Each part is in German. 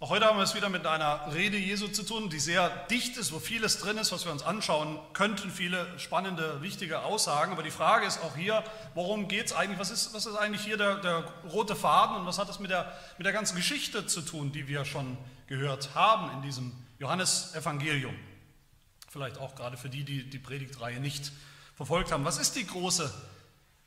Auch heute haben wir es wieder mit einer Rede Jesu zu tun, die sehr dicht ist, wo vieles drin ist, was wir uns anschauen könnten, viele spannende, wichtige Aussagen. Aber die Frage ist auch hier, worum geht es eigentlich? Was ist, was ist eigentlich hier der, der rote Faden und was hat das mit der, mit der ganzen Geschichte zu tun, die wir schon gehört haben in diesem Johannesevangelium? Vielleicht auch gerade für die, die die Predigtreihe nicht verfolgt haben. Was ist die große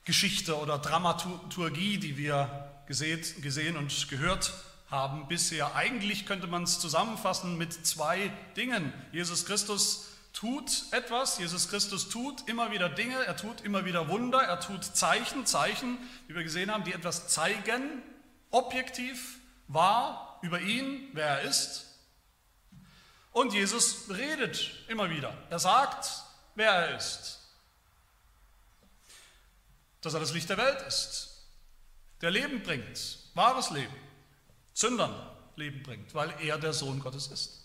Geschichte oder Dramaturgie, die wir gesehen und gehört haben? Haben bisher. Eigentlich könnte man es zusammenfassen mit zwei Dingen. Jesus Christus tut etwas, Jesus Christus tut immer wieder Dinge, er tut immer wieder Wunder, er tut Zeichen, Zeichen, wie wir gesehen haben, die etwas zeigen, objektiv, wahr über ihn, wer er ist. Und Jesus redet immer wieder. Er sagt, wer er ist. Dass er das Licht der Welt ist, der Leben bringt, wahres Leben. Sündern Leben bringt, weil er der Sohn Gottes ist.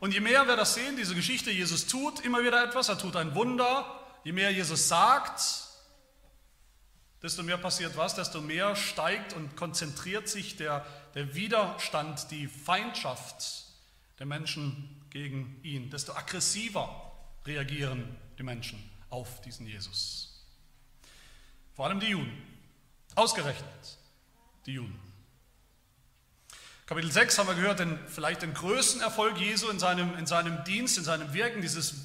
Und je mehr wir das sehen, diese Geschichte, Jesus tut immer wieder etwas, er tut ein Wunder, je mehr Jesus sagt, desto mehr passiert was, desto mehr steigt und konzentriert sich der, der Widerstand, die Feindschaft der Menschen gegen ihn, desto aggressiver reagieren die Menschen auf diesen Jesus. Vor allem die Juden, ausgerechnet die Juden. Kapitel 6 haben wir gehört, den, vielleicht den größten Erfolg Jesu in seinem, in seinem Dienst, in seinem Wirken, dieses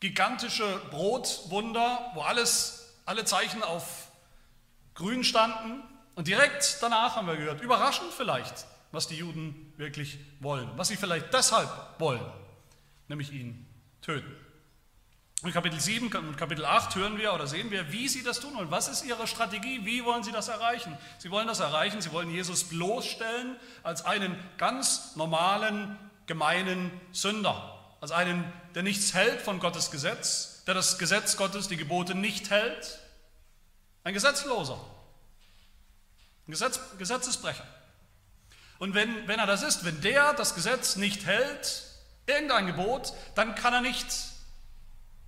gigantische Brotwunder, wo alles, alle Zeichen auf grün standen. Und direkt danach haben wir gehört, überraschend vielleicht, was die Juden wirklich wollen, was sie vielleicht deshalb wollen, nämlich ihn töten. In Kapitel 7 und Kapitel 8 hören wir oder sehen wir, wie sie das tun wollen. Was ist ihre Strategie? Wie wollen sie das erreichen? Sie wollen das erreichen, sie wollen Jesus bloßstellen als einen ganz normalen, gemeinen Sünder. Als einen, der nichts hält von Gottes Gesetz, der das Gesetz Gottes, die Gebote nicht hält. Ein Gesetzloser. Ein Gesetz, Gesetzesbrecher. Und wenn, wenn er das ist, wenn der das Gesetz nicht hält, irgendein Gebot, dann kann er nicht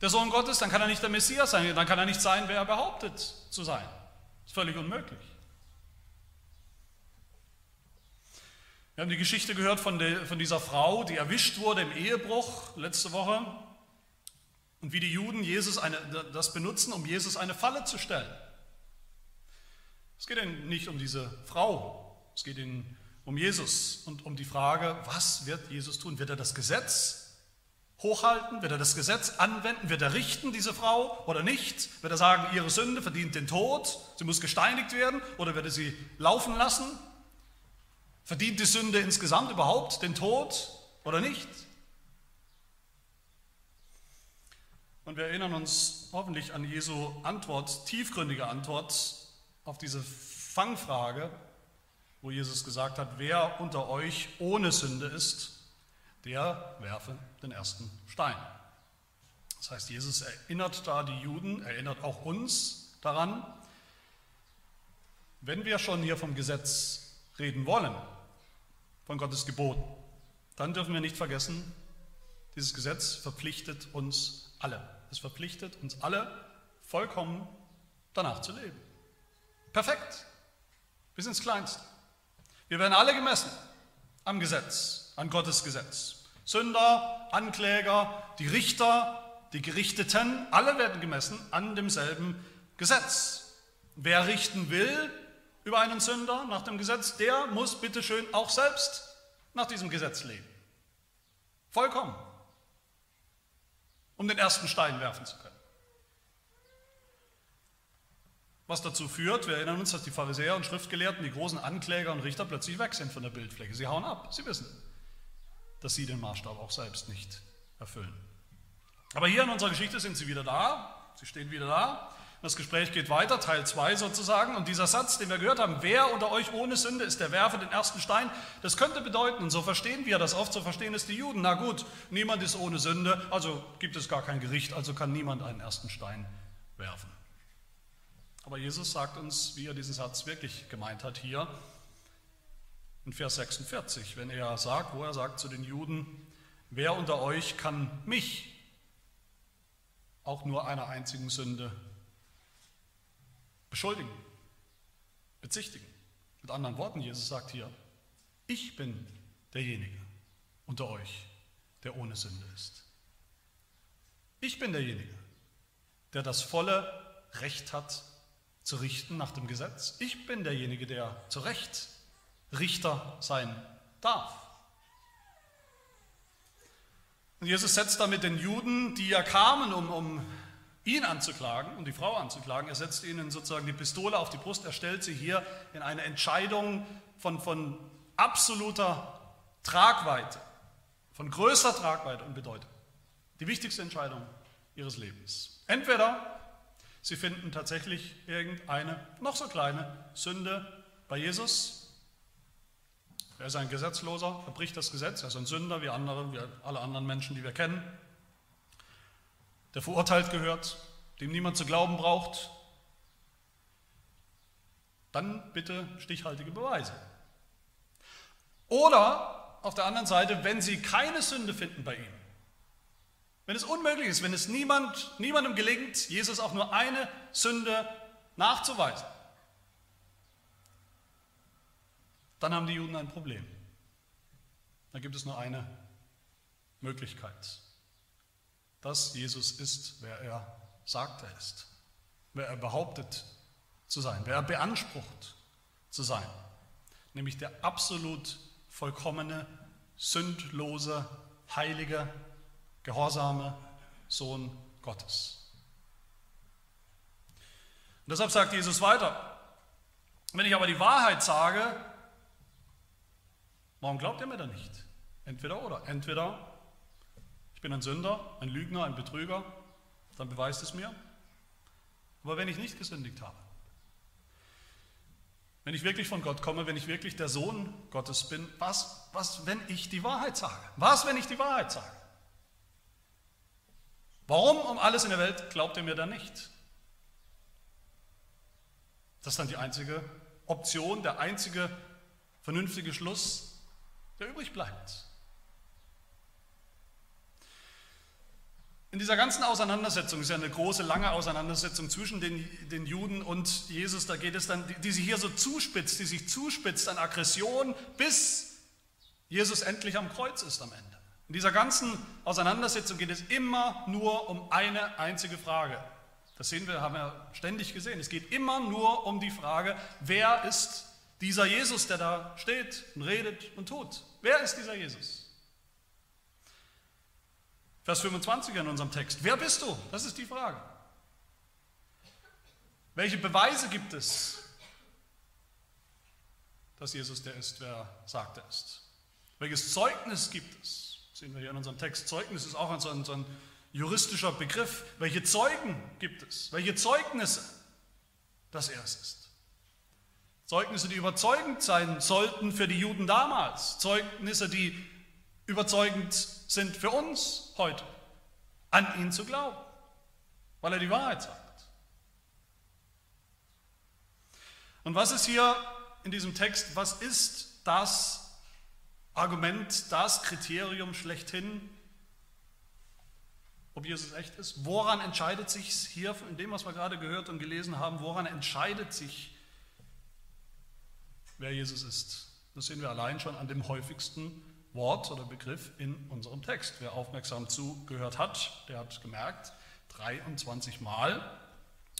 der Sohn Gottes, dann kann er nicht der Messias sein, dann kann er nicht sein, wer er behauptet zu sein. Das ist völlig unmöglich. Wir haben die Geschichte gehört von, der, von dieser Frau, die erwischt wurde im Ehebruch letzte Woche und wie die Juden Jesus eine, das benutzen, um Jesus eine Falle zu stellen. Es geht ihnen nicht um diese Frau, es geht ihnen um Jesus und um die Frage, was wird Jesus tun? Wird er das Gesetz hochhalten? Wird er das Gesetz anwenden? Wird er richten, diese Frau, oder nicht? Wird er sagen, ihre Sünde verdient den Tod, sie muss gesteinigt werden, oder wird er sie laufen lassen? Verdient die Sünde insgesamt überhaupt den Tod oder nicht? Und wir erinnern uns hoffentlich an Jesu Antwort, tiefgründige Antwort auf diese Fangfrage, wo Jesus gesagt hat, wer unter euch ohne Sünde ist, der werfe den ersten Stein. Das heißt, Jesus erinnert da die Juden, erinnert auch uns daran, wenn wir schon hier vom Gesetz reden wollen, von Gottes Geboten, dann dürfen wir nicht vergessen, dieses Gesetz verpflichtet uns alle. Es verpflichtet uns alle, vollkommen danach zu leben. Perfekt, bis ins Kleinste. Wir werden alle gemessen am Gesetz an Gottes Gesetz. Sünder, Ankläger, die Richter, die Gerichteten, alle werden gemessen an demselben Gesetz. Wer richten will über einen Sünder nach dem Gesetz, der muss bitteschön auch selbst nach diesem Gesetz leben. Vollkommen. Um den ersten Stein werfen zu können. Was dazu führt, wir erinnern uns, dass die Pharisäer und Schriftgelehrten, die großen Ankläger und Richter plötzlich weg sind von der Bildfläche. Sie hauen ab, sie wissen dass sie den Maßstab auch selbst nicht erfüllen. Aber hier in unserer Geschichte sind sie wieder da, sie stehen wieder da. Das Gespräch geht weiter, Teil 2 sozusagen. Und dieser Satz, den wir gehört haben, wer unter euch ohne Sünde ist, der werfe den ersten Stein, das könnte bedeuten, und so verstehen wir das oft, so verstehen es die Juden. Na gut, niemand ist ohne Sünde, also gibt es gar kein Gericht, also kann niemand einen ersten Stein werfen. Aber Jesus sagt uns, wie er diesen Satz wirklich gemeint hat hier in Vers 46, wenn er sagt, wo er sagt zu den Juden, wer unter euch kann mich auch nur einer einzigen Sünde beschuldigen, bezichtigen. Mit anderen Worten, Jesus sagt hier, Ich bin derjenige unter euch, der ohne Sünde ist. Ich bin derjenige, der das volle Recht hat, zu richten nach dem Gesetz. Ich bin derjenige, der zu Recht Richter sein darf. Und Jesus setzt damit den Juden, die ja kamen, um, um ihn anzuklagen, um die Frau anzuklagen, er setzt ihnen sozusagen die Pistole auf die Brust, er stellt sie hier in eine Entscheidung von, von absoluter Tragweite, von größter Tragweite und Bedeutung. Die wichtigste Entscheidung ihres Lebens. Entweder sie finden tatsächlich irgendeine noch so kleine Sünde bei Jesus, er ist ein Gesetzloser, er bricht das Gesetz, er ist ein Sünder wie andere, wie alle anderen Menschen, die wir kennen, der verurteilt gehört, dem niemand zu glauben braucht. Dann bitte stichhaltige Beweise. Oder auf der anderen Seite, wenn Sie keine Sünde finden bei ihm, wenn es unmöglich ist, wenn es niemand, niemandem gelingt, Jesus auch nur eine Sünde nachzuweisen, dann haben die Juden ein Problem. Da gibt es nur eine Möglichkeit, dass Jesus ist, wer er sagt, er ist, wer er behauptet zu sein, wer er beansprucht zu sein, nämlich der absolut vollkommene, sündlose, heilige, gehorsame Sohn Gottes. Und deshalb sagt Jesus weiter, wenn ich aber die Wahrheit sage, Warum glaubt ihr mir dann nicht? Entweder oder. Entweder ich bin ein Sünder, ein Lügner, ein Betrüger, dann beweist es mir. Aber wenn ich nicht gesündigt habe, wenn ich wirklich von Gott komme, wenn ich wirklich der Sohn Gottes bin, was, was, wenn ich die Wahrheit sage? Was, wenn ich die Wahrheit sage? Warum um alles in der Welt glaubt ihr mir dann nicht? Das ist dann die einzige Option, der einzige vernünftige Schluss, der übrig bleibt. In dieser ganzen Auseinandersetzung, ist ja eine große, lange Auseinandersetzung zwischen den, den Juden und Jesus, da geht es dann, die, die sich hier so zuspitzt, die sich zuspitzt an Aggression, bis Jesus endlich am Kreuz ist am Ende. In dieser ganzen Auseinandersetzung geht es immer nur um eine einzige Frage. Das sehen wir, haben wir ständig gesehen. Es geht immer nur um die Frage, wer ist dieser Jesus, der da steht und redet und tut? Wer ist dieser Jesus? Vers 25 in unserem Text. Wer bist du? Das ist die Frage. Welche Beweise gibt es, dass Jesus der ist, wer sagt er ist? Welches Zeugnis gibt es? Das sehen wir hier in unserem Text. Zeugnis ist auch so ein, so ein juristischer Begriff. Welche Zeugen gibt es? Welche Zeugnisse, dass er es ist? Zeugnisse, die überzeugend sein sollten für die Juden damals. Zeugnisse, die überzeugend sind für uns heute, an ihn zu glauben, weil er die Wahrheit sagt. Und was ist hier in diesem Text, was ist das Argument, das Kriterium schlechthin, ob Jesus echt ist? Woran entscheidet sich hier, in dem, was wir gerade gehört und gelesen haben, woran entscheidet sich wer Jesus ist. Das sehen wir allein schon an dem häufigsten Wort oder Begriff in unserem Text. Wer aufmerksam zugehört hat, der hat gemerkt, 23 Mal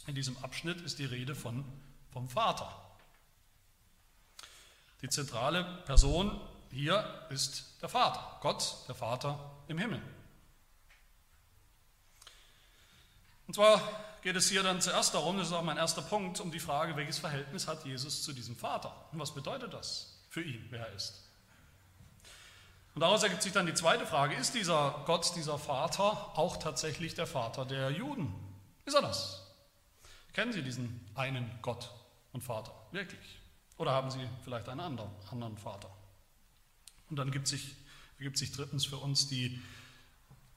in diesem Abschnitt ist die Rede von, vom Vater. Die zentrale Person hier ist der Vater, Gott, der Vater im Himmel. Und zwar geht es hier dann zuerst darum, das ist auch mein erster Punkt, um die Frage, welches Verhältnis hat Jesus zu diesem Vater? Und was bedeutet das für ihn, wer er ist? Und daraus ergibt sich dann die zweite Frage, ist dieser Gott, dieser Vater auch tatsächlich der Vater der Juden? Ist er das? Kennen Sie diesen einen Gott und Vater wirklich? Oder haben Sie vielleicht einen anderen, anderen Vater? Und dann ergibt sich, sich drittens für uns die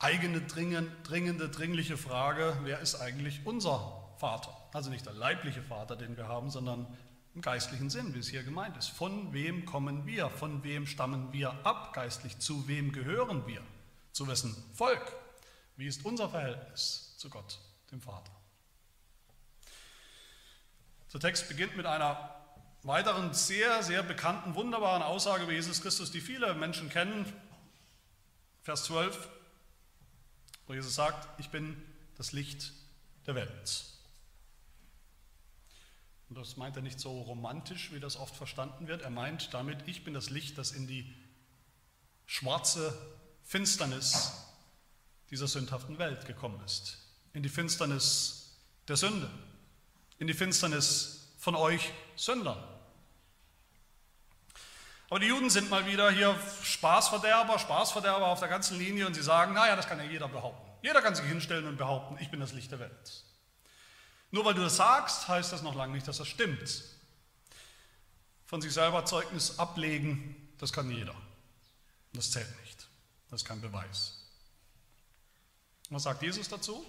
eigene dringende, dringliche Frage, wer ist eigentlich unser Vater? Also nicht der leibliche Vater, den wir haben, sondern im geistlichen Sinn, wie es hier gemeint ist. Von wem kommen wir? Von wem stammen wir ab geistlich? Zu wem gehören wir? Zu wessen Volk? Wie ist unser Verhältnis zu Gott, dem Vater? Der Text beginnt mit einer weiteren sehr, sehr bekannten, wunderbaren Aussage über Jesus Christus, die viele Menschen kennen. Vers 12, wo Jesus sagt, ich bin das Licht der Welt. Und das meint er nicht so romantisch, wie das oft verstanden wird. Er meint damit, ich bin das Licht, das in die schwarze Finsternis dieser sündhaften Welt gekommen ist. In die Finsternis der Sünde. In die Finsternis von euch Sündern. Aber die Juden sind mal wieder hier Spaßverderber, Spaßverderber auf der ganzen Linie und sie sagen, naja, das kann ja jeder behaupten. Jeder kann sich hinstellen und behaupten, ich bin das Licht der Welt. Nur weil du das sagst, heißt das noch lange nicht, dass das stimmt. Von sich selber Zeugnis ablegen, das kann jeder. Das zählt nicht. Das ist kein Beweis. Was sagt Jesus dazu?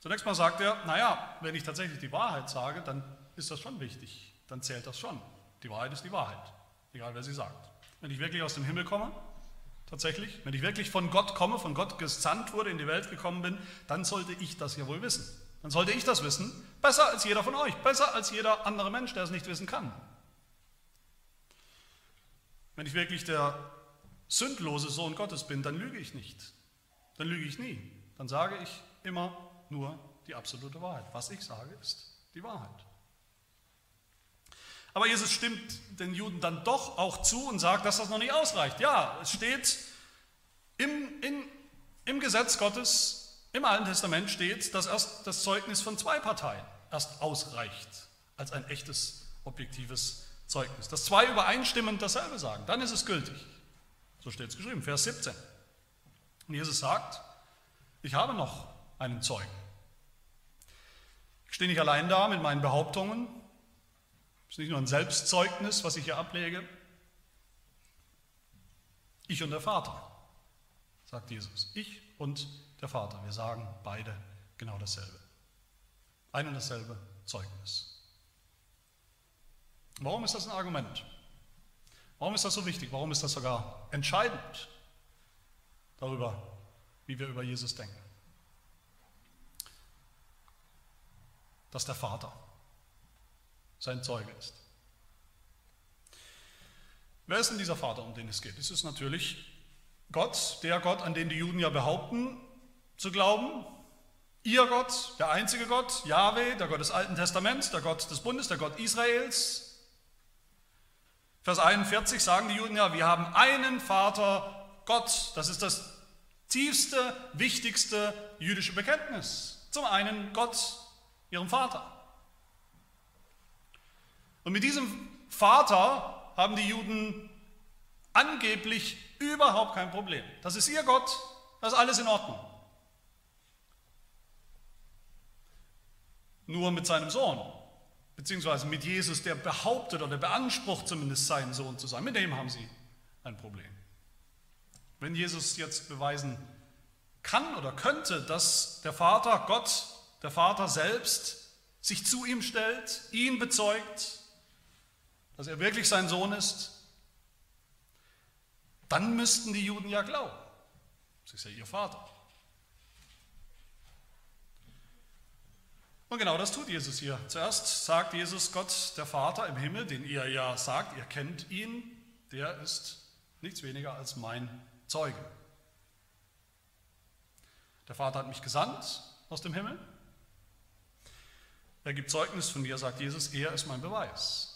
Zunächst mal sagt er, naja, wenn ich tatsächlich die Wahrheit sage, dann ist das schon wichtig. Dann zählt das schon. Die Wahrheit ist die Wahrheit egal wer sie sagt. Wenn ich wirklich aus dem Himmel komme, tatsächlich, wenn ich wirklich von Gott komme, von Gott gesandt wurde, in die Welt gekommen bin, dann sollte ich das ja wohl wissen. Dann sollte ich das wissen, besser als jeder von euch, besser als jeder andere Mensch, der es nicht wissen kann. Wenn ich wirklich der sündlose Sohn Gottes bin, dann lüge ich nicht. Dann lüge ich nie. Dann sage ich immer nur die absolute Wahrheit. Was ich sage, ist die Wahrheit. Aber Jesus stimmt den Juden dann doch auch zu und sagt, dass das noch nicht ausreicht. Ja, es steht im, in, im Gesetz Gottes, im Alten Testament steht, dass erst das Zeugnis von zwei Parteien erst ausreicht als ein echtes, objektives Zeugnis. Dass zwei übereinstimmend dasselbe sagen, dann ist es gültig. So steht es geschrieben, Vers 17. Und Jesus sagt, ich habe noch einen Zeugen. Ich stehe nicht allein da mit meinen Behauptungen, das ist nicht nur ein Selbstzeugnis, was ich hier ablege. Ich und der Vater, sagt Jesus. Ich und der Vater. Wir sagen beide genau dasselbe. Ein und dasselbe Zeugnis. Warum ist das ein Argument? Warum ist das so wichtig? Warum ist das sogar entscheidend darüber, wie wir über Jesus denken? Dass der Vater sein Zeuge ist. Wer ist denn dieser Vater, um den es geht? Es ist natürlich Gott, der Gott, an den die Juden ja behaupten zu glauben. Ihr Gott, der einzige Gott, Yahweh, der Gott des Alten Testaments, der Gott des Bundes, der Gott Israels. Vers 41 sagen die Juden ja, wir haben einen Vater, Gott. Das ist das tiefste, wichtigste jüdische Bekenntnis. Zum einen Gott, ihrem Vater. Und mit diesem Vater haben die Juden angeblich überhaupt kein Problem. Das ist ihr Gott, das ist alles in Ordnung. Nur mit seinem Sohn, beziehungsweise mit Jesus, der behauptet oder beansprucht zumindest seinen Sohn zu sein, mit dem haben sie ein Problem. Wenn Jesus jetzt beweisen kann oder könnte, dass der Vater, Gott, der Vater selbst, sich zu ihm stellt, ihn bezeugt, dass er wirklich sein Sohn ist, dann müssten die Juden ja glauben. Das ist ja ihr Vater. Und genau das tut Jesus hier. Zuerst sagt Jesus Gott, der Vater im Himmel, den ihr ja sagt, ihr kennt ihn, der ist nichts weniger als mein Zeuge. Der Vater hat mich gesandt aus dem Himmel. Er gibt Zeugnis von mir, sagt Jesus, er ist mein Beweis.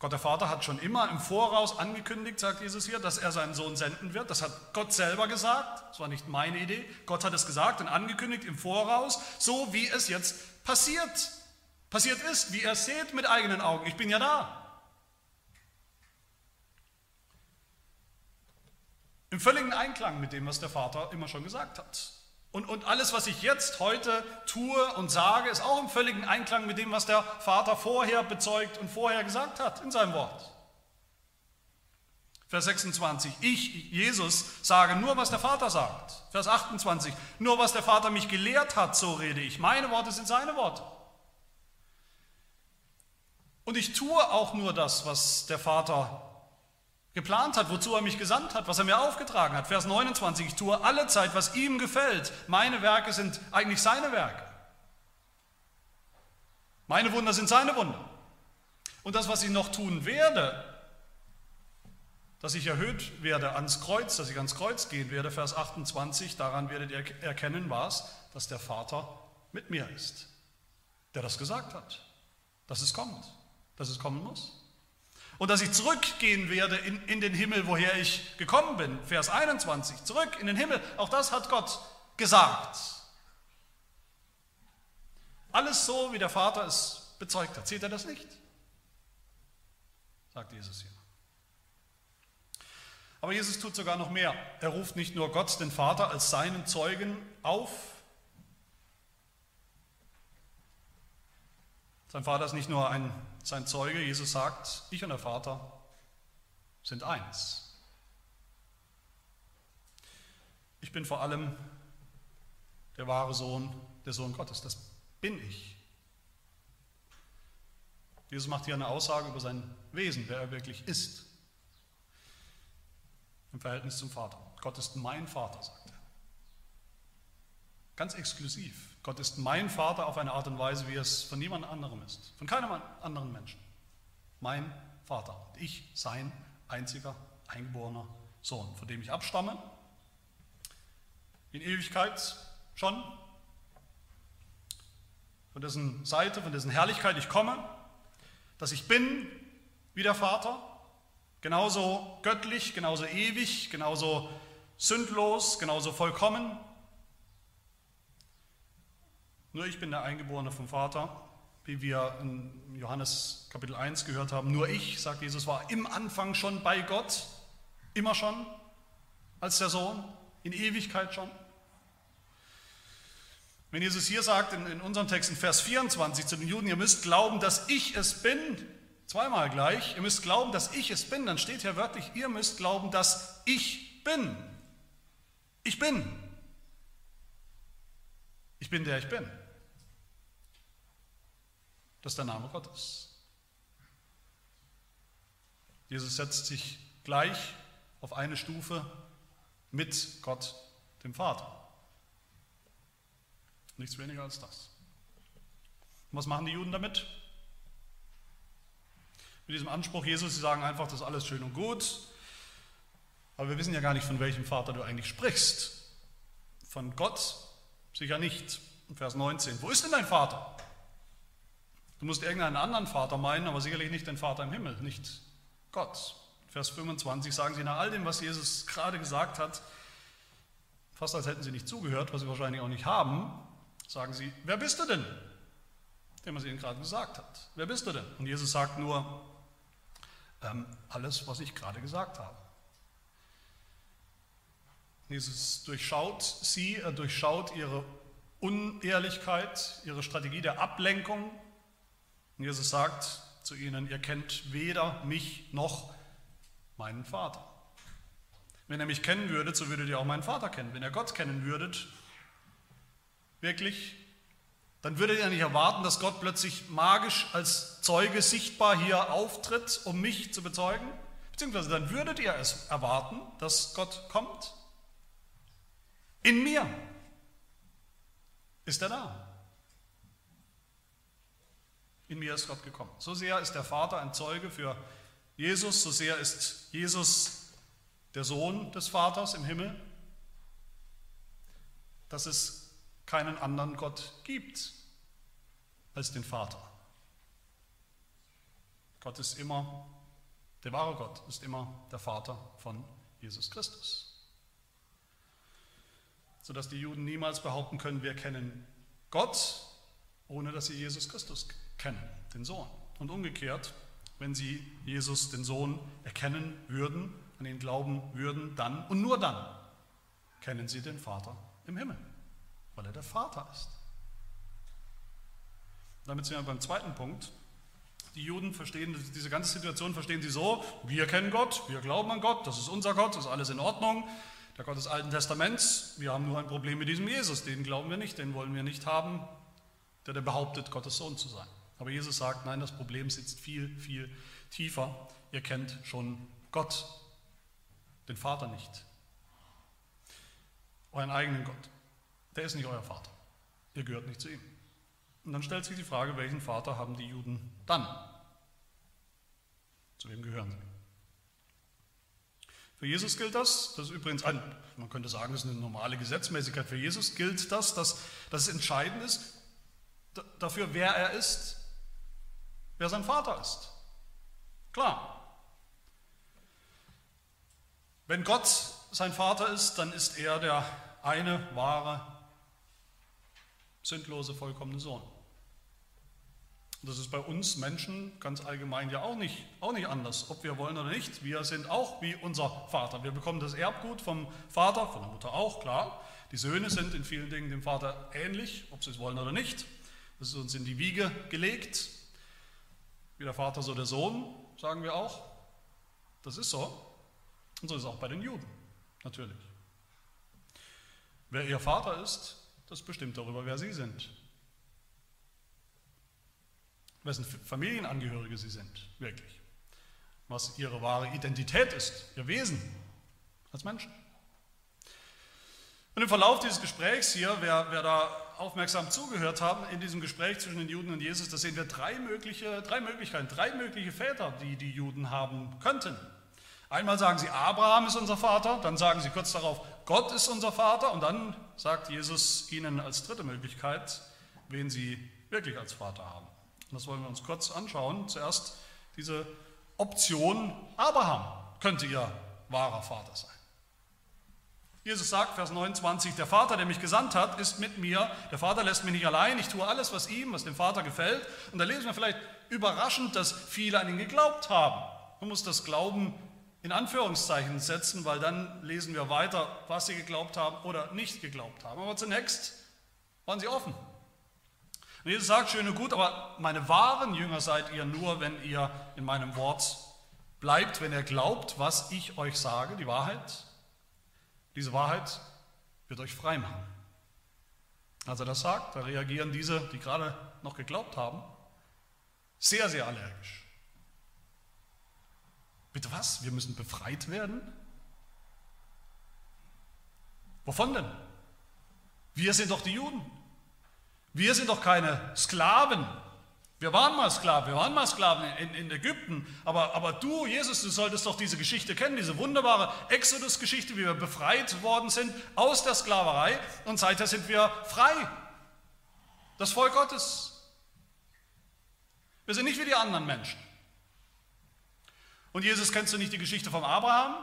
Gott der Vater hat schon immer im Voraus angekündigt, sagt Jesus hier, dass er seinen Sohn senden wird. Das hat Gott selber gesagt. Das war nicht meine Idee. Gott hat es gesagt und angekündigt im Voraus, so wie es jetzt passiert. Passiert ist, wie er seht mit eigenen Augen. Ich bin ja da. Im völligen Einklang mit dem, was der Vater immer schon gesagt hat. Und, und alles, was ich jetzt heute tue und sage, ist auch im völligen Einklang mit dem, was der Vater vorher bezeugt und vorher gesagt hat in seinem Wort. Vers 26, ich, Jesus, sage nur, was der Vater sagt. Vers 28, nur was der Vater mich gelehrt hat, so rede ich. Meine Worte sind seine Worte. Und ich tue auch nur das, was der Vater geplant hat, wozu er mich gesandt hat, was er mir aufgetragen hat. Vers 29, ich tue alle Zeit, was ihm gefällt. Meine Werke sind eigentlich seine Werke. Meine Wunder sind seine Wunder. Und das, was ich noch tun werde, dass ich erhöht werde ans Kreuz, dass ich ans Kreuz gehen werde, Vers 28, daran werdet ihr erkennen, was, dass der Vater mit mir ist, der das gesagt hat, dass es kommt, dass es kommen muss. Und dass ich zurückgehen werde in, in den Himmel, woher ich gekommen bin, Vers 21, zurück in den Himmel, auch das hat Gott gesagt. Alles so, wie der Vater es bezeugt hat. Seht er das nicht? Sagt Jesus hier. Aber Jesus tut sogar noch mehr. Er ruft nicht nur Gott, den Vater, als seinen Zeugen auf. Sein Vater ist nicht nur ein, sein Zeuge. Jesus sagt, ich und der Vater sind eins. Ich bin vor allem der wahre Sohn, der Sohn Gottes. Das bin ich. Jesus macht hier eine Aussage über sein Wesen, wer er wirklich ist im Verhältnis zum Vater. Gott ist mein Vater, sagt er. Ganz exklusiv. Gott ist mein Vater auf eine Art und Weise, wie es von niemand anderem ist. Von keinem anderen Menschen. Mein Vater. Und ich, sein einziger, eingeborener Sohn, von dem ich abstamme. In Ewigkeit schon. Von dessen Seite, von dessen Herrlichkeit ich komme. Dass ich bin wie der Vater Genauso göttlich, genauso ewig, genauso sündlos, genauso vollkommen. Nur ich bin der Eingeborene vom Vater, wie wir in Johannes Kapitel 1 gehört haben. Nur ich, sagt Jesus, war im Anfang schon bei Gott, immer schon, als der Sohn, in Ewigkeit schon. Wenn Jesus hier sagt, in, in unserem Text in Vers 24 zu den Juden, ihr müsst glauben, dass ich es bin, Zweimal gleich, ihr müsst glauben, dass ich es bin. Dann steht hier wörtlich, ihr müsst glauben, dass ich bin. Ich bin. Ich bin der ich bin. Das ist der Name Gottes. Jesus setzt sich gleich auf eine Stufe mit Gott, dem Vater. Nichts weniger als das. Und was machen die Juden damit? mit diesem Anspruch Jesus, sie sagen einfach, das ist alles schön und gut, aber wir wissen ja gar nicht, von welchem Vater du eigentlich sprichst. Von Gott sicher nicht. Vers 19. Wo ist denn dein Vater? Du musst irgendeinen anderen Vater meinen, aber sicherlich nicht den Vater im Himmel, nicht Gott. Vers 25 sagen sie nach all dem, was Jesus gerade gesagt hat, fast als hätten sie nicht zugehört, was sie wahrscheinlich auch nicht haben, sagen sie, wer bist du denn? Dem, was ihnen gerade gesagt hat. Wer bist du denn? Und Jesus sagt nur, ähm, alles, was ich gerade gesagt habe. Jesus durchschaut sie, er durchschaut ihre Unehrlichkeit, ihre Strategie der Ablenkung. Und Jesus sagt zu ihnen, ihr kennt weder mich noch meinen Vater. Wenn ihr mich kennen würdet, so würdet ihr auch meinen Vater kennen. Wenn ihr Gott kennen würdet, wirklich, dann würdet ihr nicht erwarten, dass Gott plötzlich magisch als Zeuge sichtbar hier auftritt, um mich zu bezeugen. Beziehungsweise dann würdet ihr es erwarten, dass Gott kommt. In mir ist er da. In mir ist Gott gekommen. So sehr ist der Vater ein Zeuge für Jesus, so sehr ist Jesus der Sohn des Vaters im Himmel, dass es keinen anderen Gott gibt als den Vater. Gott ist immer, der wahre Gott ist immer der Vater von Jesus Christus. Sodass die Juden niemals behaupten können, wir kennen Gott, ohne dass sie Jesus Christus kennen, den Sohn. Und umgekehrt, wenn sie Jesus, den Sohn, erkennen würden, an ihn glauben würden, dann und nur dann kennen sie den Vater im Himmel weil er der Vater ist. Damit sind wir beim zweiten Punkt. Die Juden verstehen diese ganze Situation verstehen sie so: Wir kennen Gott, wir glauben an Gott, das ist unser Gott, das ist alles in Ordnung. Der Gott des Alten Testaments, wir haben nur ein Problem mit diesem Jesus, den glauben wir nicht, den wollen wir nicht haben, der, der behauptet, Gottes Sohn zu sein. Aber Jesus sagt: Nein, das Problem sitzt viel, viel tiefer. Ihr kennt schon Gott, den Vater nicht, euren eigenen Gott. Der ist nicht euer Vater. Ihr gehört nicht zu ihm. Und dann stellt sich die Frage, welchen Vater haben die Juden dann? Zu wem gehören sie? Für Jesus gilt das, das ist übrigens ein, man könnte sagen, das ist eine normale Gesetzmäßigkeit. Für Jesus gilt das, dass, dass es entscheidend ist dafür, wer er ist, wer sein Vater ist. Klar. Wenn Gott sein Vater ist, dann ist er der eine wahre, sündlose, vollkommene Sohn. Das ist bei uns Menschen ganz allgemein ja auch nicht, auch nicht anders, ob wir wollen oder nicht. Wir sind auch wie unser Vater. Wir bekommen das Erbgut vom Vater, von der Mutter auch, klar. Die Söhne sind in vielen Dingen dem Vater ähnlich, ob sie es wollen oder nicht. Das ist uns in die Wiege gelegt. Wie der Vater, so der Sohn, sagen wir auch. Das ist so. Und so ist es auch bei den Juden, natürlich. Wer ihr Vater ist, das bestimmt darüber, wer sie sind wessen Familienangehörige sie sind, wirklich. Was ihre wahre Identität ist, ihr Wesen als Menschen. Und im Verlauf dieses Gesprächs hier, wer, wer da aufmerksam zugehört haben, in diesem Gespräch zwischen den Juden und Jesus, da sehen wir drei, mögliche, drei Möglichkeiten, drei mögliche Väter, die die Juden haben könnten. Einmal sagen sie, Abraham ist unser Vater, dann sagen sie kurz darauf, Gott ist unser Vater und dann sagt Jesus ihnen als dritte Möglichkeit, wen sie wirklich als Vater haben. Und das wollen wir uns kurz anschauen. Zuerst diese Option, Abraham könnte ihr wahrer Vater sein. Jesus sagt, Vers 29, der Vater, der mich gesandt hat, ist mit mir. Der Vater lässt mich nicht allein. Ich tue alles, was ihm, was dem Vater gefällt. Und da lesen wir vielleicht überraschend, dass viele an ihn geglaubt haben. Man muss das Glauben in Anführungszeichen setzen, weil dann lesen wir weiter, was sie geglaubt haben oder nicht geglaubt haben. Aber zunächst waren sie offen. Und Jesus sagt, schön und gut, aber meine wahren Jünger seid ihr nur, wenn ihr in meinem Wort bleibt, wenn ihr glaubt, was ich euch sage, die Wahrheit. Diese Wahrheit wird euch frei machen. Als er das sagt, da reagieren diese, die gerade noch geglaubt haben, sehr, sehr allergisch. Bitte was? Wir müssen befreit werden? Wovon denn? Wir sind doch die Juden. Wir sind doch keine Sklaven. Wir waren mal Sklaven, wir waren mal Sklaven in, in Ägypten. Aber, aber du, Jesus, du solltest doch diese Geschichte kennen, diese wunderbare Exodus-Geschichte, wie wir befreit worden sind aus der Sklaverei. Und seither sind wir frei. Das Volk Gottes. Wir sind nicht wie die anderen Menschen. Und Jesus, kennst du nicht die Geschichte von Abraham?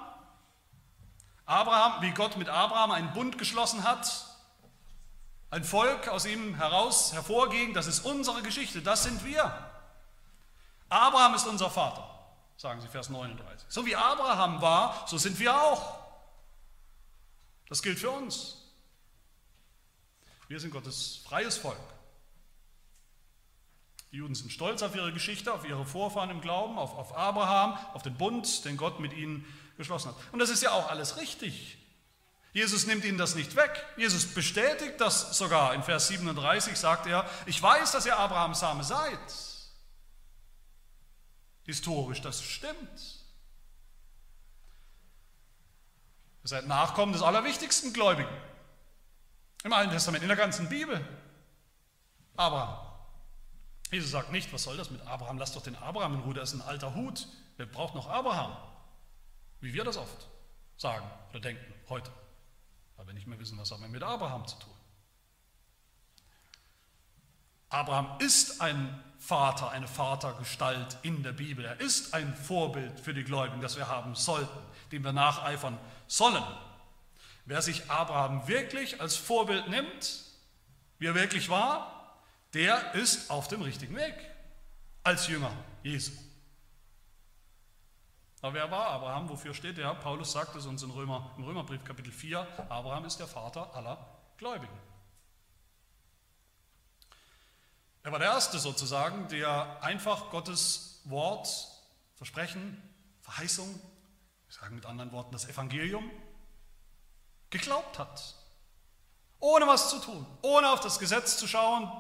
Abraham, wie Gott mit Abraham einen Bund geschlossen hat, ein Volk aus ihm heraus hervorging, das ist unsere Geschichte, das sind wir. Abraham ist unser Vater, sagen sie Vers 39. So wie Abraham war, so sind wir auch. Das gilt für uns. Wir sind Gottes freies Volk. Die Juden sind stolz auf ihre Geschichte, auf ihre Vorfahren im Glauben, auf, auf Abraham, auf den Bund, den Gott mit ihnen geschlossen hat. Und das ist ja auch alles richtig. Jesus nimmt ihnen das nicht weg. Jesus bestätigt das sogar. In Vers 37 sagt er, ich weiß, dass ihr Abrahams Same seid. Historisch, das stimmt. Ihr seid Nachkommen des allerwichtigsten Gläubigen. Im Alten Testament, in der ganzen Bibel. Abraham. Jesus sagt nicht, was soll das mit Abraham? Lass doch den Abraham in Ruhe, der ist ein alter Hut. Wer braucht noch Abraham? Wie wir das oft sagen oder denken heute weil wir nicht mehr wissen, was haben wir mit Abraham zu tun. Abraham ist ein Vater, eine Vatergestalt in der Bibel. Er ist ein Vorbild für die Gläubigen, das wir haben sollten, dem wir nacheifern sollen. Wer sich Abraham wirklich als Vorbild nimmt, wie er wirklich war, der ist auf dem richtigen Weg als Jünger Jesu. Aber wer war Abraham? Wofür steht er? Paulus sagt es uns in Römer, im Römerbrief Kapitel 4, Abraham ist der Vater aller Gläubigen. Er war der Erste sozusagen, der einfach Gottes Wort, Versprechen, Verheißung, wir sagen mit anderen Worten das Evangelium, geglaubt hat. Ohne was zu tun, ohne auf das Gesetz zu schauen,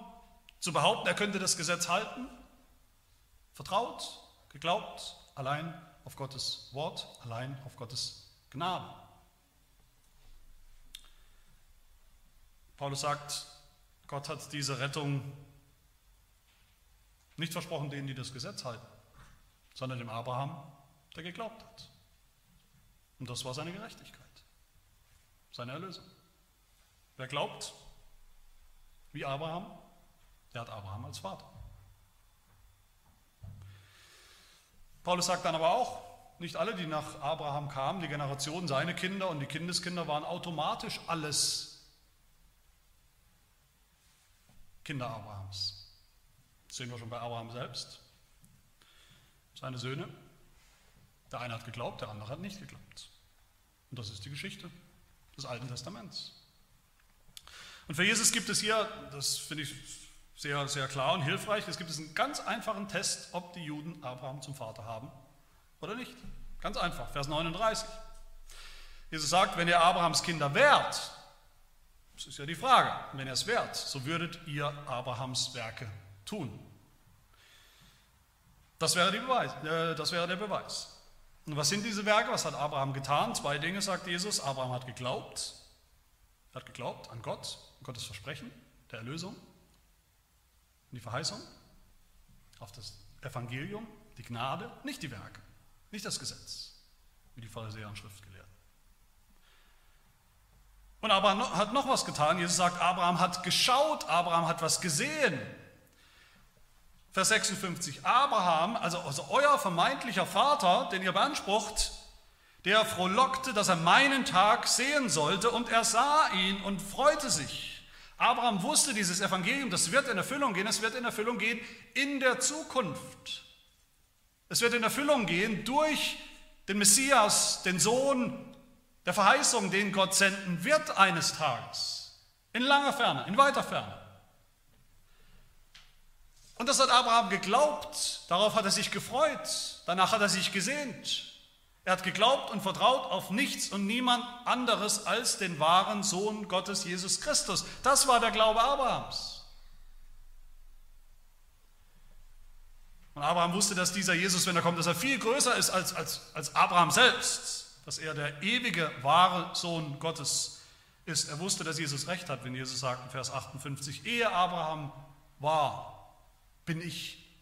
zu behaupten, er könnte das Gesetz halten. Vertraut, geglaubt, allein auf Gottes Wort, allein auf Gottes Gnade. Paulus sagt, Gott hat diese Rettung nicht versprochen denen, die das Gesetz halten, sondern dem Abraham, der geglaubt hat. Und das war seine Gerechtigkeit, seine Erlösung. Wer glaubt, wie Abraham, der hat Abraham als Vater. Paulus sagt dann aber auch, nicht alle, die nach Abraham kamen, die Generation, seine Kinder und die Kindeskinder waren automatisch alles Kinder Abrahams. Das sehen wir schon bei Abraham selbst. Seine Söhne, der eine hat geglaubt, der andere hat nicht geglaubt. Und das ist die Geschichte des Alten Testaments. Und für Jesus gibt es hier, das finde ich sehr, sehr klar und hilfreich, es gibt einen ganz einfachen Test, ob die Juden Abraham zum Vater haben oder nicht. Ganz einfach, Vers 39. Jesus sagt, wenn ihr Abrahams Kinder wärt, das ist ja die Frage, wenn ihr es wärt, so würdet ihr Abrahams Werke tun. Das wäre, Beweis, äh, das wäre der Beweis. Und was sind diese Werke? Was hat Abraham getan? Zwei Dinge sagt Jesus. Abraham hat geglaubt. Er hat geglaubt an Gott, an Gottes Versprechen der Erlösung, die Verheißung, auf das Evangelium, die Gnade, nicht die Werke, nicht das Gesetz, wie die Pharisäer und Schriftgelehrten. Und Abraham hat noch was getan. Jesus sagt, Abraham hat geschaut, Abraham hat was gesehen. Vers 56, Abraham, also, also euer vermeintlicher Vater, den ihr beansprucht, der frohlockte, dass er meinen Tag sehen sollte, und er sah ihn und freute sich. Abraham wusste dieses Evangelium, das wird in Erfüllung gehen, es wird in Erfüllung gehen in der Zukunft. Es wird in Erfüllung gehen durch den Messias, den Sohn der Verheißung, den Gott senden wird eines Tages, in langer Ferne, in weiter Ferne. Und das hat Abraham geglaubt, darauf hat er sich gefreut, danach hat er sich gesehnt. Er hat geglaubt und vertraut auf nichts und niemand anderes als den wahren Sohn Gottes, Jesus Christus. Das war der Glaube Abrahams. Und Abraham wusste, dass dieser Jesus, wenn er kommt, dass er viel größer ist als, als, als Abraham selbst, dass er der ewige, wahre Sohn Gottes ist. Er wusste, dass Jesus recht hat, wenn Jesus sagt in Vers 58, ehe Abraham war, bin ich,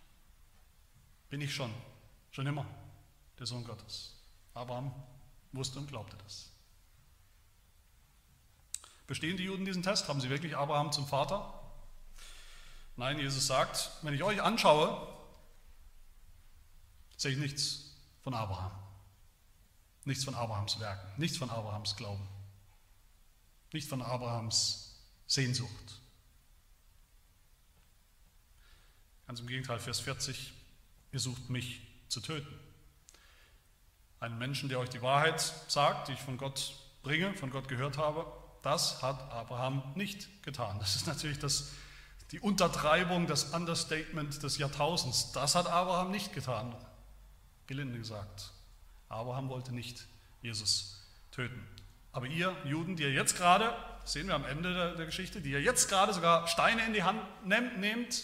bin ich schon, schon immer der Sohn Gottes. Abraham wusste und glaubte das. Bestehen die Juden diesen Test? Haben sie wirklich Abraham zum Vater? Nein, Jesus sagt, wenn ich euch anschaue, sehe ich nichts von Abraham. Nichts von Abrahams Werken, nichts von Abrahams Glauben, nicht von Abrahams Sehnsucht. Ganz im Gegenteil, Vers 40, ihr sucht mich zu töten. Einen Menschen, der euch die Wahrheit sagt, die ich von Gott bringe, von Gott gehört habe, das hat Abraham nicht getan. Das ist natürlich das, die Untertreibung, das Understatement des Jahrtausends. Das hat Abraham nicht getan, gelinde gesagt. Abraham wollte nicht Jesus töten. Aber ihr Juden, die ihr jetzt gerade, sehen wir am Ende der, der Geschichte, die ihr jetzt gerade sogar Steine in die Hand nehmt,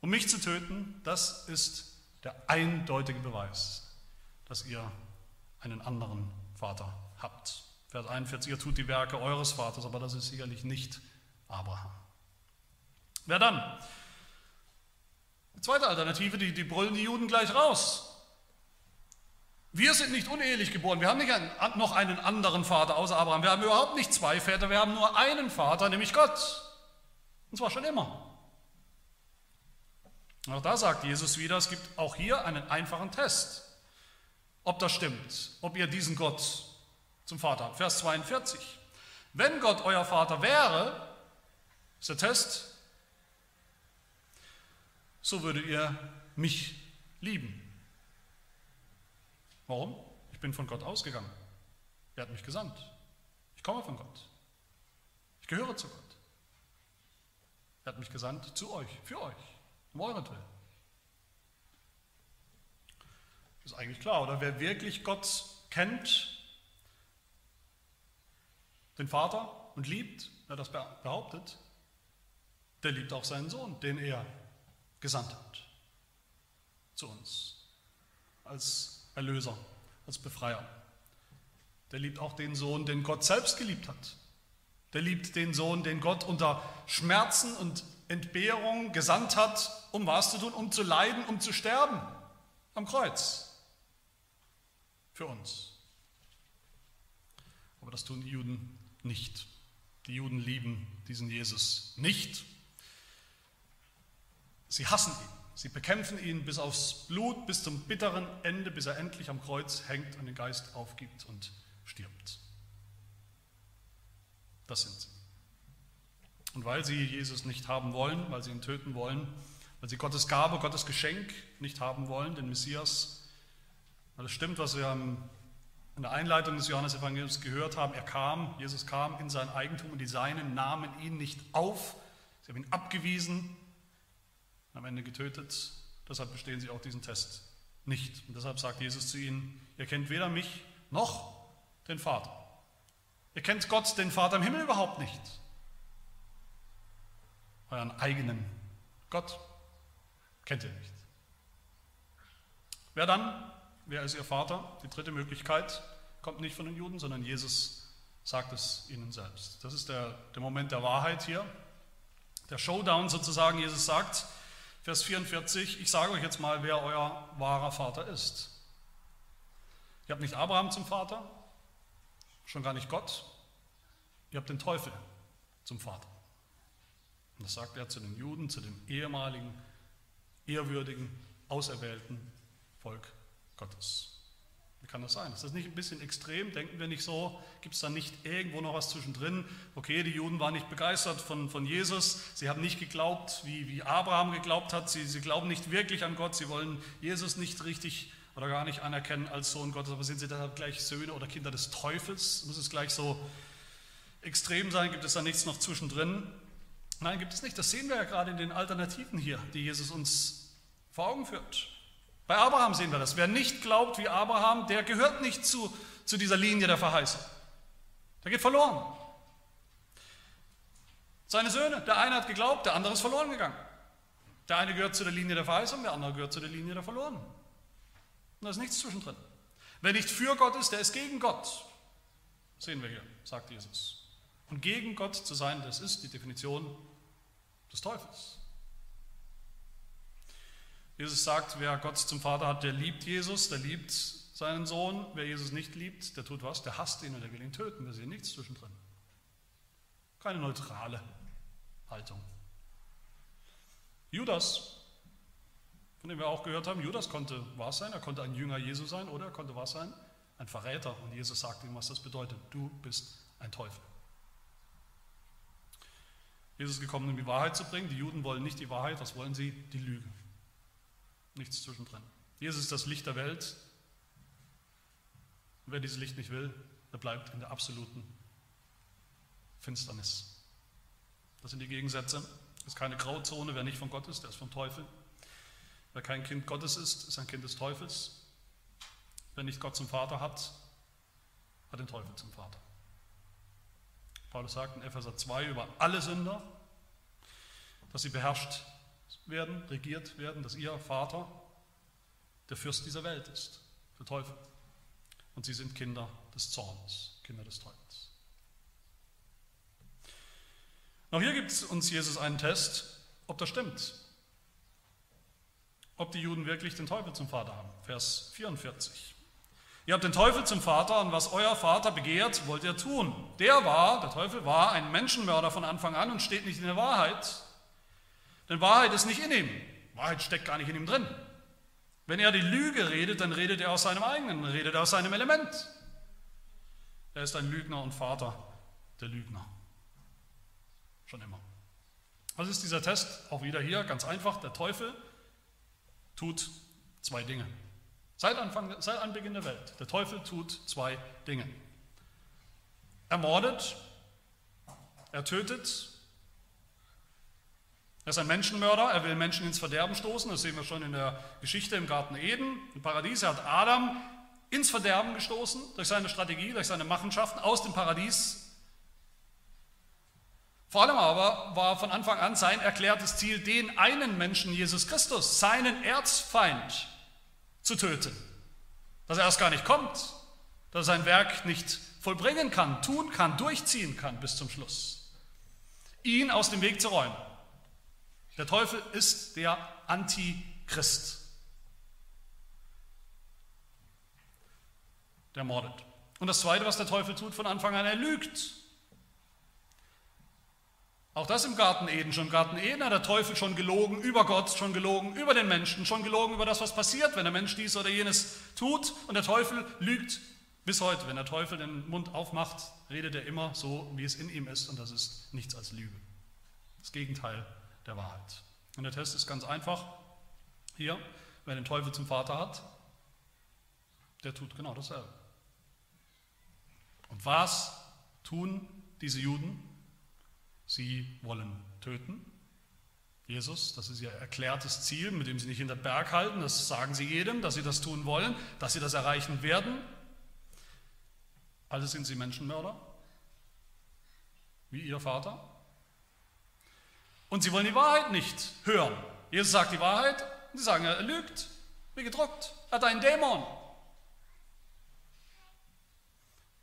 um mich zu töten, das ist der eindeutige Beweis, dass ihr einen anderen Vater habt. Vers 41, ihr tut die Werke eures Vaters, aber das ist sicherlich nicht Abraham. Wer dann? Die zweite Alternative, die, die brüllen die Juden gleich raus. Wir sind nicht unehelich geboren, wir haben nicht einen, noch einen anderen Vater außer Abraham, wir haben überhaupt nicht zwei Väter, wir haben nur einen Vater, nämlich Gott. Und zwar schon immer. Auch da sagt Jesus wieder, es gibt auch hier einen einfachen Test, ob das stimmt, ob ihr diesen Gott zum Vater habt. Vers 42. Wenn Gott euer Vater wäre, ist der Test, so würdet ihr mich lieben. Warum? Ich bin von Gott ausgegangen. Er hat mich gesandt. Ich komme von Gott. Ich gehöre zu Gott. Er hat mich gesandt zu euch, für euch um euretwillen. Das ist eigentlich klar, oder? Wer wirklich Gott kennt, den Vater und liebt, wer das behauptet, der liebt auch seinen Sohn, den er gesandt hat zu uns als Erlöser, als Befreier. Der liebt auch den Sohn, den Gott selbst geliebt hat. Der liebt den Sohn, den Gott unter Schmerzen und Entbehrung gesandt hat, um was zu tun? Um zu leiden, um zu sterben am Kreuz. Für uns. Aber das tun die Juden nicht. Die Juden lieben diesen Jesus nicht. Sie hassen ihn. Sie bekämpfen ihn bis aufs Blut, bis zum bitteren Ende, bis er endlich am Kreuz hängt und den Geist aufgibt und stirbt. Das sind sie. Und weil sie Jesus nicht haben wollen, weil sie ihn töten wollen, weil sie Gottes Gabe, Gottes Geschenk nicht haben wollen, den Messias, weil es stimmt, was wir in der Einleitung des Johannesevangeliums gehört haben, er kam, Jesus kam in sein Eigentum und die Seinen nahmen ihn nicht auf, sie haben ihn abgewiesen, am Ende getötet, deshalb bestehen sie auch diesen Test nicht. Und deshalb sagt Jesus zu ihnen, ihr kennt weder mich noch den Vater. Ihr kennt Gott, den Vater im Himmel überhaupt nicht euren eigenen Gott kennt ihr nicht. Wer dann? Wer ist ihr Vater? Die dritte Möglichkeit kommt nicht von den Juden, sondern Jesus sagt es ihnen selbst. Das ist der, der Moment der Wahrheit hier. Der Showdown sozusagen. Jesus sagt, Vers 44, ich sage euch jetzt mal, wer euer wahrer Vater ist. Ihr habt nicht Abraham zum Vater, schon gar nicht Gott, ihr habt den Teufel zum Vater. Und das sagt er zu den Juden, zu dem ehemaligen, ehrwürdigen, auserwählten Volk Gottes. Wie kann das sein? Ist das nicht ein bisschen extrem? Denken wir nicht so? Gibt es da nicht irgendwo noch was zwischendrin? Okay, die Juden waren nicht begeistert von, von Jesus. Sie haben nicht geglaubt, wie, wie Abraham geglaubt hat. Sie, sie glauben nicht wirklich an Gott. Sie wollen Jesus nicht richtig oder gar nicht anerkennen als Sohn Gottes. Aber sind sie deshalb gleich Söhne oder Kinder des Teufels? Muss es gleich so extrem sein? Gibt es da nichts noch zwischendrin? Nein, gibt es nicht. Das sehen wir ja gerade in den Alternativen hier, die Jesus uns vor Augen führt. Bei Abraham sehen wir das. Wer nicht glaubt wie Abraham, der gehört nicht zu, zu dieser Linie der Verheißung. Der geht verloren. Seine Söhne, der eine hat geglaubt, der andere ist verloren gegangen. Der eine gehört zu der Linie der Verheißung, der andere gehört zu der Linie der Verlorenen. Und da ist nichts zwischendrin. Wer nicht für Gott ist, der ist gegen Gott. Sehen wir hier, sagt Jesus. Und gegen Gott zu sein, das ist die Definition des Teufels. Jesus sagt, wer Gott zum Vater hat, der liebt Jesus, der liebt seinen Sohn. Wer Jesus nicht liebt, der tut was? Der hasst ihn und der will ihn töten. Wir sehen nichts zwischendrin. Keine neutrale Haltung. Judas, von dem wir auch gehört haben, Judas konnte was sein, er konnte ein Jünger Jesu sein oder er konnte was sein? Ein Verräter. Und Jesus sagt ihm, was das bedeutet. Du bist ein Teufel. Jesus ist gekommen, um die Wahrheit zu bringen. Die Juden wollen nicht die Wahrheit, was wollen sie? Die Lüge. Nichts zwischendrin. Jesus ist das Licht der Welt. Und wer dieses Licht nicht will, der bleibt in der absoluten Finsternis. Das sind die Gegensätze. Es ist keine Grauzone. Wer nicht von Gott ist, der ist vom Teufel. Wer kein Kind Gottes ist, ist ein Kind des Teufels. Wer nicht Gott zum Vater hat, hat den Teufel zum Vater. Paulus sagt in Epheser 2 über alle Sünder, dass sie beherrscht werden, regiert werden, dass ihr Vater der Fürst dieser Welt ist, der Teufel. Und sie sind Kinder des Zorns, Kinder des Teufels. Auch hier gibt uns Jesus einen Test, ob das stimmt. Ob die Juden wirklich den Teufel zum Vater haben. Vers 44. Ihr habt den Teufel zum Vater und was euer Vater begehrt, wollt ihr tun. Der war, der Teufel war ein Menschenmörder von Anfang an und steht nicht in der Wahrheit. Denn Wahrheit ist nicht in ihm. Wahrheit steckt gar nicht in ihm drin. Wenn er die Lüge redet, dann redet er aus seinem eigenen, redet er aus seinem Element. Er ist ein Lügner und Vater der Lügner. Schon immer. Was ist dieser Test? Auch wieder hier, ganz einfach. Der Teufel tut zwei Dinge. Seit, Anfang, seit Anbeginn der Welt. Der Teufel tut zwei Dinge. Er mordet, er tötet, er ist ein Menschenmörder, er will Menschen ins Verderben stoßen, das sehen wir schon in der Geschichte im Garten Eden, im Paradies. Er hat Adam ins Verderben gestoßen durch seine Strategie, durch seine Machenschaften aus dem Paradies. Vor allem aber war von Anfang an sein erklärtes Ziel, den einen Menschen, Jesus Christus, seinen Erzfeind, zu töten. Dass er erst gar nicht kommt, dass er sein Werk nicht vollbringen kann, tun kann, durchziehen kann bis zum Schluss. Ihn aus dem Weg zu räumen. Der Teufel ist der Antichrist. Der mordet. Und das Zweite, was der Teufel tut von Anfang an, er lügt. Auch das im Garten Eden. Schon im Garten Eden hat der Teufel schon gelogen über Gott, schon gelogen über den Menschen, schon gelogen über das, was passiert, wenn der Mensch dies oder jenes tut. Und der Teufel lügt bis heute. Wenn der Teufel den Mund aufmacht, redet er immer so, wie es in ihm ist. Und das ist nichts als Lüge. Das Gegenteil der Wahrheit. Und der Test ist ganz einfach. Hier, wer den Teufel zum Vater hat, der tut genau dasselbe. Und was tun diese Juden? Sie wollen töten. Jesus, das ist ihr erklärtes Ziel, mit dem sie nicht hinter Berg halten, das sagen sie jedem, dass sie das tun wollen, dass sie das erreichen werden. Alle sind sie Menschenmörder, wie ihr Vater. Und sie wollen die Wahrheit nicht hören. Jesus sagt die Wahrheit und sie sagen, er lügt, wie gedruckt, er hat einen Dämon.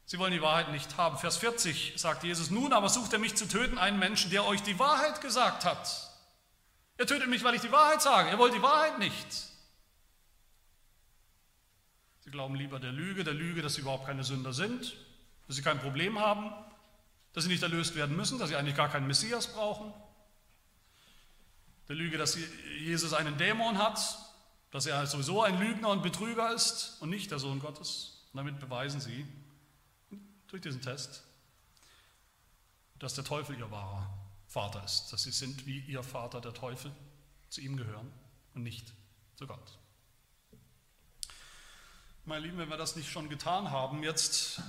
Sie wollen die Wahrheit nicht haben. Vers 40 sagt Jesus, nun aber sucht er mich zu töten, einen Menschen, der euch die Wahrheit gesagt hat. Er tötet mich, weil ich die Wahrheit sage. Er wollt die Wahrheit nicht. Sie glauben lieber der Lüge, der Lüge, dass sie überhaupt keine Sünder sind, dass sie kein Problem haben, dass sie nicht erlöst werden müssen, dass sie eigentlich gar keinen Messias brauchen. Der Lüge, dass Jesus einen Dämon hat, dass er sowieso ein Lügner und Betrüger ist und nicht der Sohn Gottes. Und damit beweisen sie, durch diesen Test, dass der Teufel ihr wahrer Vater ist, dass sie sind wie ihr Vater, der Teufel, zu ihm gehören und nicht zu Gott. Meine Lieben, wenn wir das nicht schon getan haben, jetzt,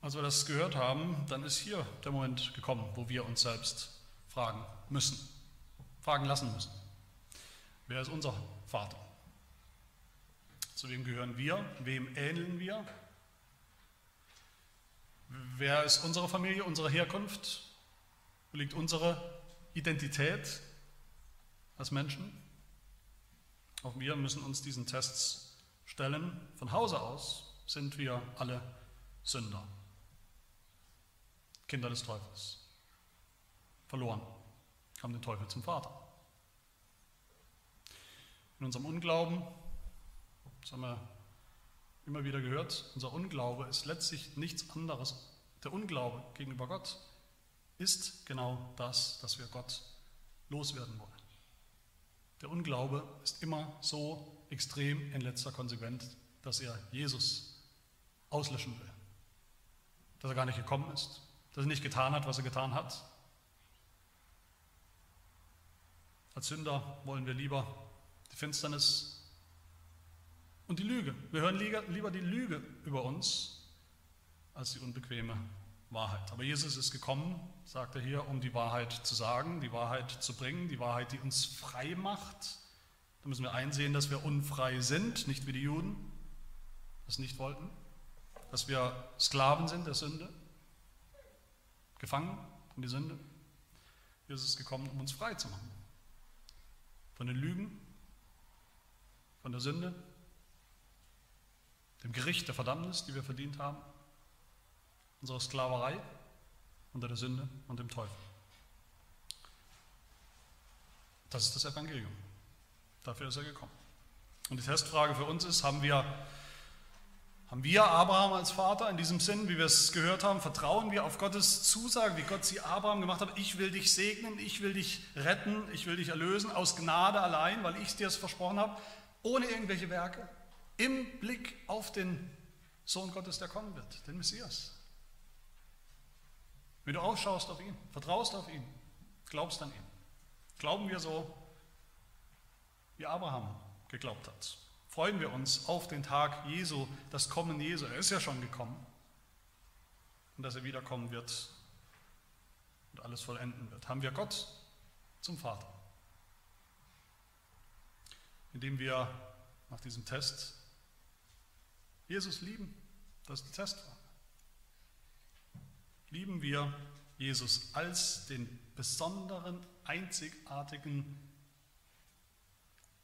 als wir das gehört haben, dann ist hier der Moment gekommen, wo wir uns selbst fragen müssen, fragen lassen müssen. Wer ist unser Vater? Zu wem gehören wir? Wem ähneln wir? Wer ist unsere Familie, unsere Herkunft? Wo liegt unsere Identität als Menschen? Auch wir müssen uns diesen Tests stellen. Von Hause aus sind wir alle Sünder, Kinder des Teufels, verloren, haben den Teufel zum Vater. In unserem Unglauben, das haben wir immer wieder gehört, unser Unglaube ist letztlich nichts anderes. Der Unglaube gegenüber Gott ist genau das, dass wir Gott loswerden wollen. Der Unglaube ist immer so extrem in letzter Konsequenz, dass er Jesus auslöschen will. Dass er gar nicht gekommen ist, dass er nicht getan hat, was er getan hat. Als Sünder wollen wir lieber die Finsternis und die Lüge. Wir hören lieber die Lüge über uns als die unbequeme Wahrheit. Aber Jesus ist gekommen, sagt er hier, um die Wahrheit zu sagen, die Wahrheit zu bringen, die Wahrheit, die uns frei macht. Da müssen wir einsehen, dass wir unfrei sind, nicht wie die Juden das nicht wollten, dass wir Sklaven sind der Sünde, gefangen in die Sünde. Jesus ist gekommen, um uns frei zu machen. Von den Lügen, von der Sünde, dem Gericht der Verdammnis, die wir verdient haben, unserer Sklaverei unter der Sünde und dem Teufel. Das ist das Evangelium. Dafür ist er gekommen. Und die Testfrage für uns ist, haben wir, haben wir Abraham als Vater in diesem Sinn, wie wir es gehört haben, vertrauen wir auf Gottes Zusage, wie Gott sie Abraham gemacht hat, ich will dich segnen, ich will dich retten, ich will dich erlösen, aus Gnade allein, weil ich dir es versprochen habe, ohne irgendwelche Werke im Blick auf den Sohn Gottes, der kommen wird, den Messias. Wenn du ausschaust auf ihn, vertraust auf ihn, glaubst an ihn. Glauben wir so, wie Abraham geglaubt hat. Freuen wir uns auf den Tag Jesu, das Kommen Jesu. Er ist ja schon gekommen. Und dass er wiederkommen wird und alles vollenden wird. Haben wir Gott zum Vater. Indem wir nach diesem Test Jesus lieben? Das ist die Testfrage. Lieben wir Jesus als den besonderen, einzigartigen,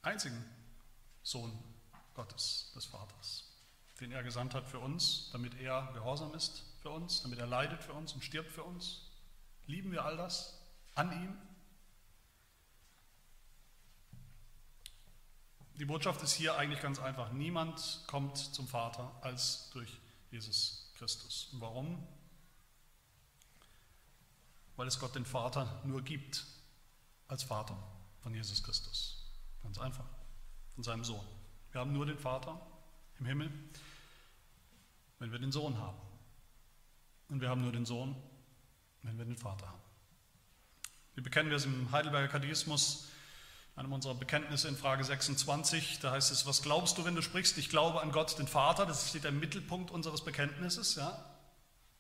einzigen Sohn Gottes, des Vaters, den er gesandt hat für uns, damit er gehorsam ist für uns, damit er leidet für uns und stirbt für uns? Lieben wir all das an ihm? Die Botschaft ist hier eigentlich ganz einfach. Niemand kommt zum Vater als durch Jesus Christus. Und warum? Weil es Gott den Vater nur gibt als Vater von Jesus Christus. Ganz einfach. Von seinem Sohn. Wir haben nur den Vater im Himmel, wenn wir den Sohn haben. Und wir haben nur den Sohn, wenn wir den Vater haben. Wie bekennen wir es im Heidelberger Katechismus? einem unserer Bekenntnisse in Frage 26, da heißt es, was glaubst du, wenn du sprichst? Ich glaube an Gott, den Vater, das steht im Mittelpunkt unseres Bekenntnisses. Ja?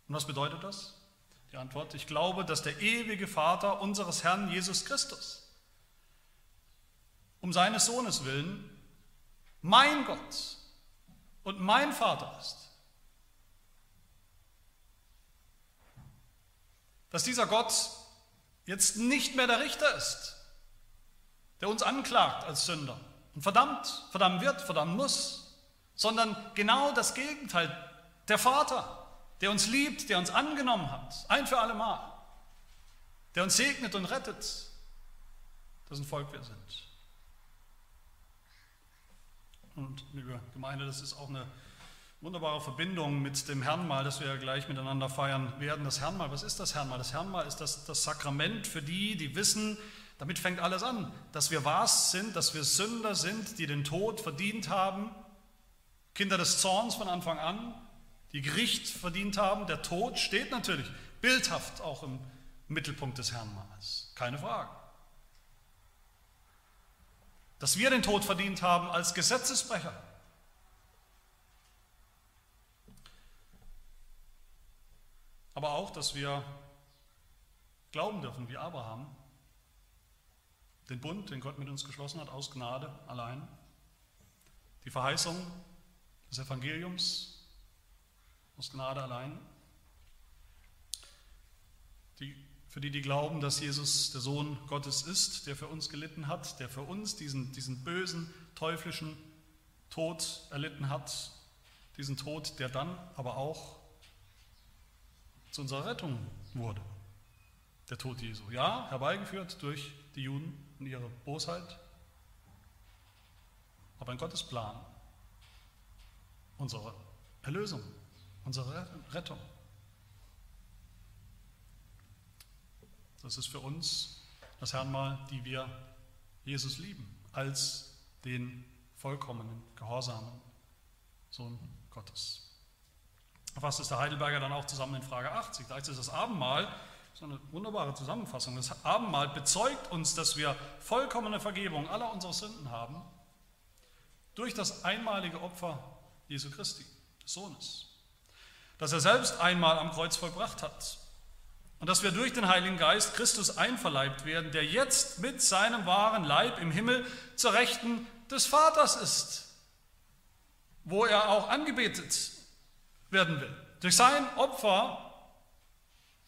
Und was bedeutet das? Die Antwort, ich glaube, dass der ewige Vater unseres Herrn Jesus Christus um seines Sohnes willen mein Gott und mein Vater ist. Dass dieser Gott jetzt nicht mehr der Richter ist, der uns anklagt als Sünder und verdammt, verdammen wird, verdammen muss, sondern genau das Gegenteil, der Vater, der uns liebt, der uns angenommen hat, ein für alle Mal, der uns segnet und rettet, dessen Volk wir sind. Und liebe Gemeinde, das ist auch eine wunderbare Verbindung mit dem Herrnmal, das wir ja gleich miteinander feiern werden. Das Herrnmal, was ist das Herrnmal? Das Herrnmal ist das, das Sakrament für die, die wissen, damit fängt alles an, dass wir was sind, dass wir Sünder sind, die den Tod verdient haben, Kinder des Zorns von Anfang an, die Gericht verdient haben. Der Tod steht natürlich bildhaft auch im Mittelpunkt des Herrnmals, keine Frage. Dass wir den Tod verdient haben als Gesetzesbrecher. Aber auch, dass wir glauben dürfen wie Abraham, den Bund, den Gott mit uns geschlossen hat, aus Gnade allein. Die Verheißung des Evangeliums aus Gnade allein. Die, für die, die glauben, dass Jesus der Sohn Gottes ist, der für uns gelitten hat, der für uns diesen, diesen bösen, teuflischen Tod erlitten hat, diesen Tod, der dann aber auch zu unserer Rettung wurde. Der Tod Jesu. Ja, herbeigeführt durch die Juden und ihre Bosheit, aber in Gottes Plan unsere Erlösung, unsere Rettung. Das ist für uns das Herrnmal, die wir Jesus lieben, als den vollkommenen, gehorsamen Sohn Gottes. Was ist der Heidelberger dann auch zusammen in Frage 80? Da ist es das Abendmahl ist eine wunderbare Zusammenfassung. Das Abendmahl bezeugt uns, dass wir vollkommene Vergebung aller unserer Sünden haben durch das einmalige Opfer Jesu Christi, des Sohnes, das er selbst einmal am Kreuz vollbracht hat. Und dass wir durch den Heiligen Geist Christus einverleibt werden, der jetzt mit seinem wahren Leib im Himmel zur Rechten des Vaters ist, wo er auch angebetet werden will. Durch sein Opfer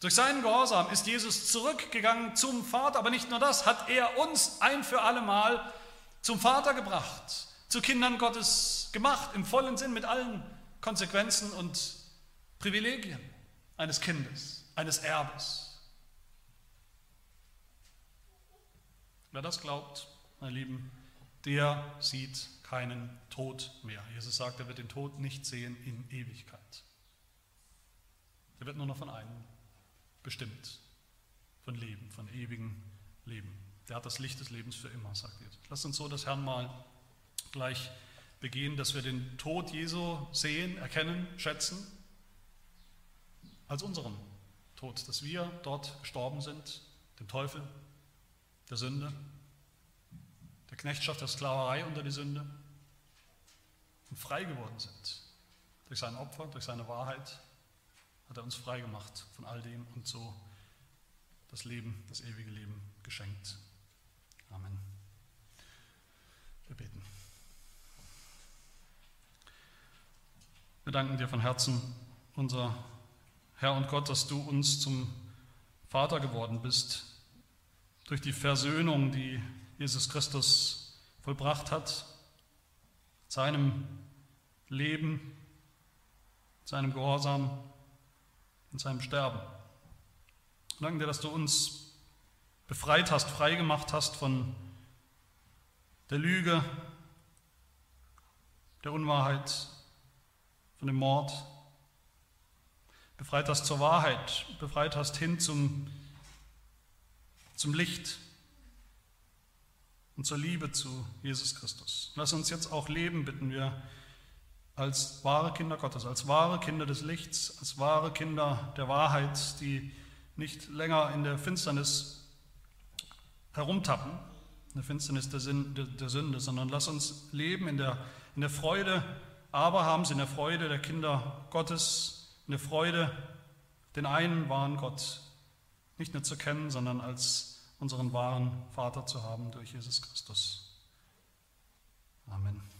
durch seinen Gehorsam ist Jesus zurückgegangen zum Vater, aber nicht nur das, hat er uns ein für alle Mal zum Vater gebracht, zu Kindern Gottes gemacht, im vollen Sinn mit allen Konsequenzen und Privilegien eines Kindes, eines Erbes. Wer das glaubt, meine Lieben, der sieht keinen Tod mehr. Jesus sagt, er wird den Tod nicht sehen in Ewigkeit. Er wird nur noch von einem bestimmt von Leben, von ewigem Leben. Der hat das Licht des Lebens für immer, sagt Jesus. Lasst uns so das Herrn mal gleich begehen, dass wir den Tod Jesu sehen, erkennen, schätzen, als unseren Tod, dass wir dort gestorben sind, dem Teufel, der Sünde, der Knechtschaft, der Sklaverei unter die Sünde und frei geworden sind durch sein Opfer, durch seine Wahrheit, hat er uns frei gemacht von all dem und so das Leben, das ewige Leben geschenkt. Amen. Wir beten. Wir danken dir von Herzen, unser Herr und Gott, dass du uns zum Vater geworden bist durch die Versöhnung, die Jesus Christus vollbracht hat, seinem Leben, seinem Gehorsam in seinem Sterben. Danke dir, dass du uns befreit hast, frei gemacht hast von der Lüge der Unwahrheit, von dem Mord, befreit hast zur Wahrheit, befreit hast hin zum, zum Licht und zur Liebe zu Jesus Christus. Lass uns jetzt auch leben, bitten wir, als wahre Kinder Gottes, als wahre Kinder des Lichts, als wahre Kinder der Wahrheit, die nicht länger in der Finsternis herumtappen, in der Finsternis der, Sünde, sondern lass uns leben in der, in der Freude Abrahams, in der Freude der Kinder Gottes, in der Freude, den einen wahren Gott nicht nur zu kennen, sondern als unseren wahren Vater zu haben durch Jesus Christus. Amen.